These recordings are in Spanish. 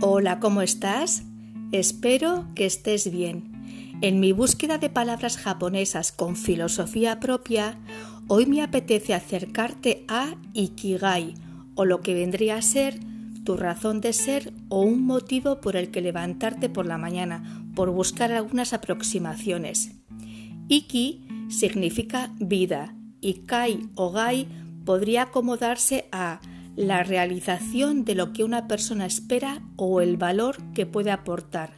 Hola, ¿cómo estás? Espero que estés bien. En mi búsqueda de palabras japonesas con filosofía propia, hoy me apetece acercarte a Ikigai, o lo que vendría a ser tu razón de ser o un motivo por el que levantarte por la mañana, por buscar algunas aproximaciones. Iki significa vida y Kai o Gai podría acomodarse a la realización de lo que una persona espera o el valor que puede aportar.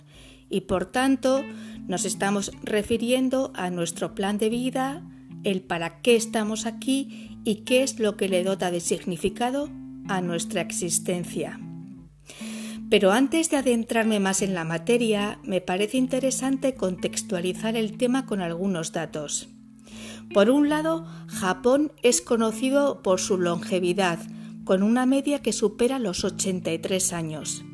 Y por tanto, nos estamos refiriendo a nuestro plan de vida, el para qué estamos aquí y qué es lo que le dota de significado a nuestra existencia. Pero antes de adentrarme más en la materia, me parece interesante contextualizar el tema con algunos datos. Por un lado, Japón es conocido por su longevidad, con una media que supera los 83 años.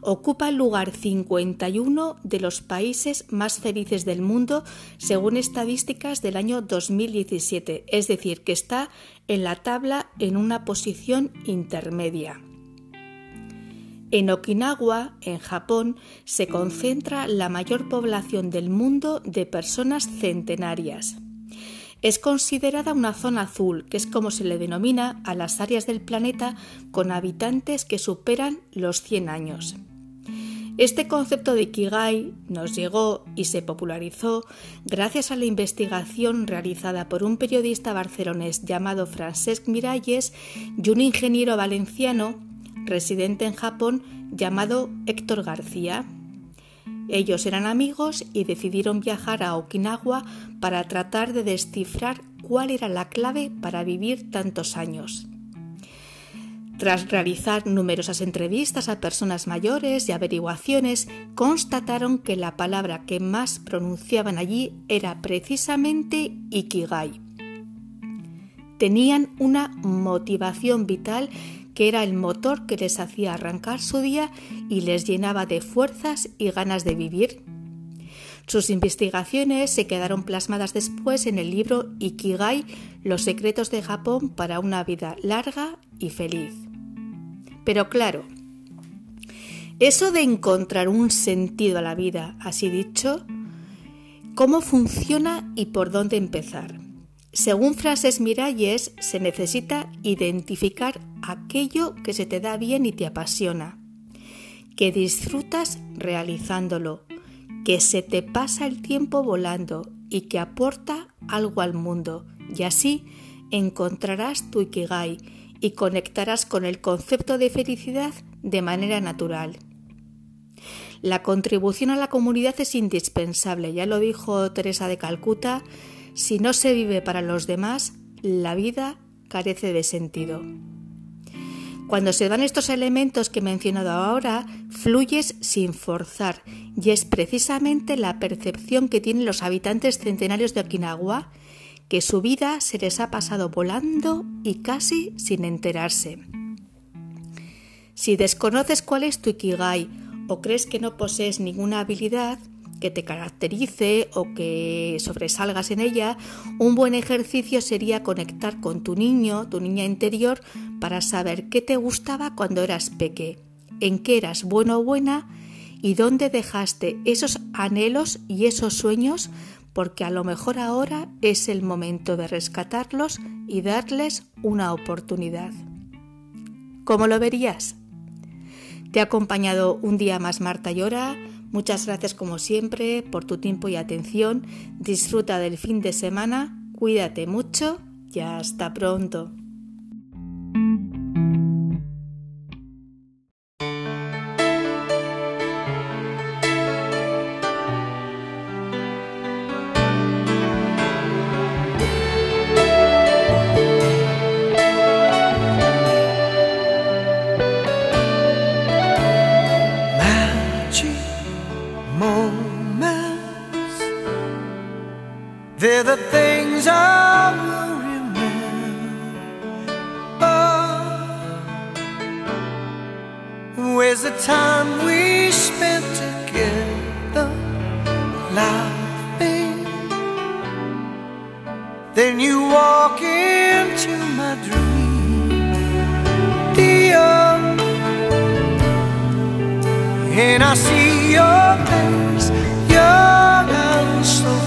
Ocupa el lugar 51 de los países más felices del mundo según estadísticas del año 2017, es decir, que está en la tabla en una posición intermedia. En Okinawa, en Japón, se concentra la mayor población del mundo de personas centenarias. Es considerada una zona azul, que es como se le denomina a las áreas del planeta con habitantes que superan los 100 años. Este concepto de Ikigai nos llegó y se popularizó gracias a la investigación realizada por un periodista barcelonés llamado Francesc Miralles y un ingeniero valenciano residente en Japón llamado Héctor García. Ellos eran amigos y decidieron viajar a Okinawa para tratar de descifrar cuál era la clave para vivir tantos años. Tras realizar numerosas entrevistas a personas mayores y averiguaciones, constataron que la palabra que más pronunciaban allí era precisamente Ikigai. Tenían una motivación vital que era el motor que les hacía arrancar su día y les llenaba de fuerzas y ganas de vivir. Sus investigaciones se quedaron plasmadas después en el libro Ikigai, Los secretos de Japón para una vida larga y feliz. Pero claro, eso de encontrar un sentido a la vida, así dicho, ¿cómo funciona y por dónde empezar? Según frases Miralles, se necesita identificar aquello que se te da bien y te apasiona, que disfrutas realizándolo, que se te pasa el tiempo volando y que aporta algo al mundo, y así encontrarás tu Ikigai y conectarás con el concepto de felicidad de manera natural. La contribución a la comunidad es indispensable, ya lo dijo Teresa de Calcuta, si no se vive para los demás, la vida carece de sentido. Cuando se dan estos elementos que he mencionado ahora, fluyes sin forzar y es precisamente la percepción que tienen los habitantes centenarios de Okinawa, que su vida se les ha pasado volando y casi sin enterarse. Si desconoces cuál es tu Ikigai o crees que no posees ninguna habilidad, que te caracterice o que sobresalgas en ella, un buen ejercicio sería conectar con tu niño, tu niña interior, para saber qué te gustaba cuando eras peque, en qué eras bueno o buena y dónde dejaste esos anhelos y esos sueños, porque a lo mejor ahora es el momento de rescatarlos y darles una oportunidad. ¿Cómo lo verías? Te ha acompañado un día más Marta Llora Muchas gracias como siempre por tu tiempo y atención. Disfruta del fin de semana, cuídate mucho y hasta pronto. They're the things I will remember. Where's the time we spent together, laughing? Then you walk into my dream, dear. And I see your face, young and so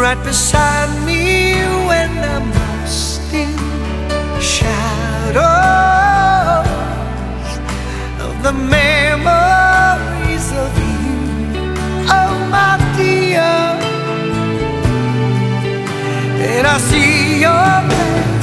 right beside me when I'm lost in shadows of the memories of you, oh my dear. And I see your face,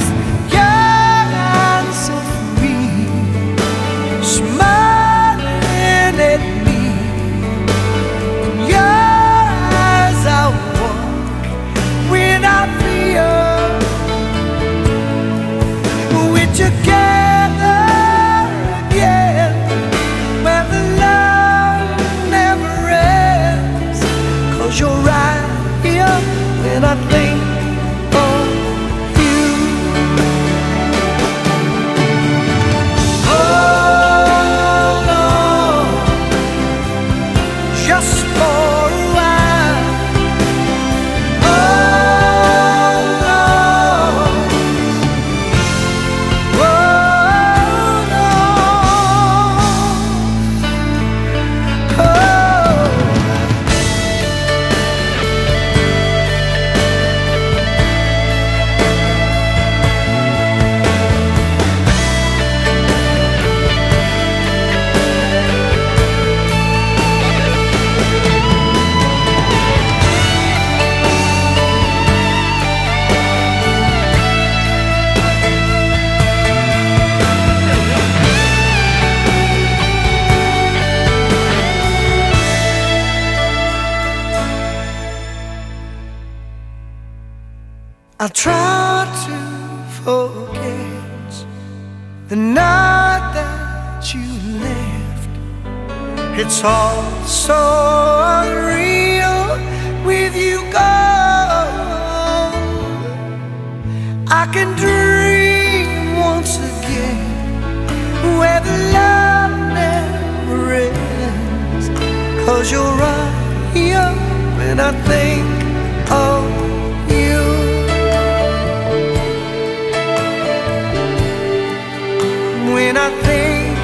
I try to forget the night that you left. It's all so unreal with you gone. I can dream once again where the love never ends. Cause you're right here when I think when I think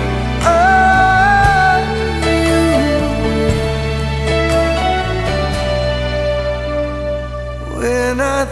of you. When I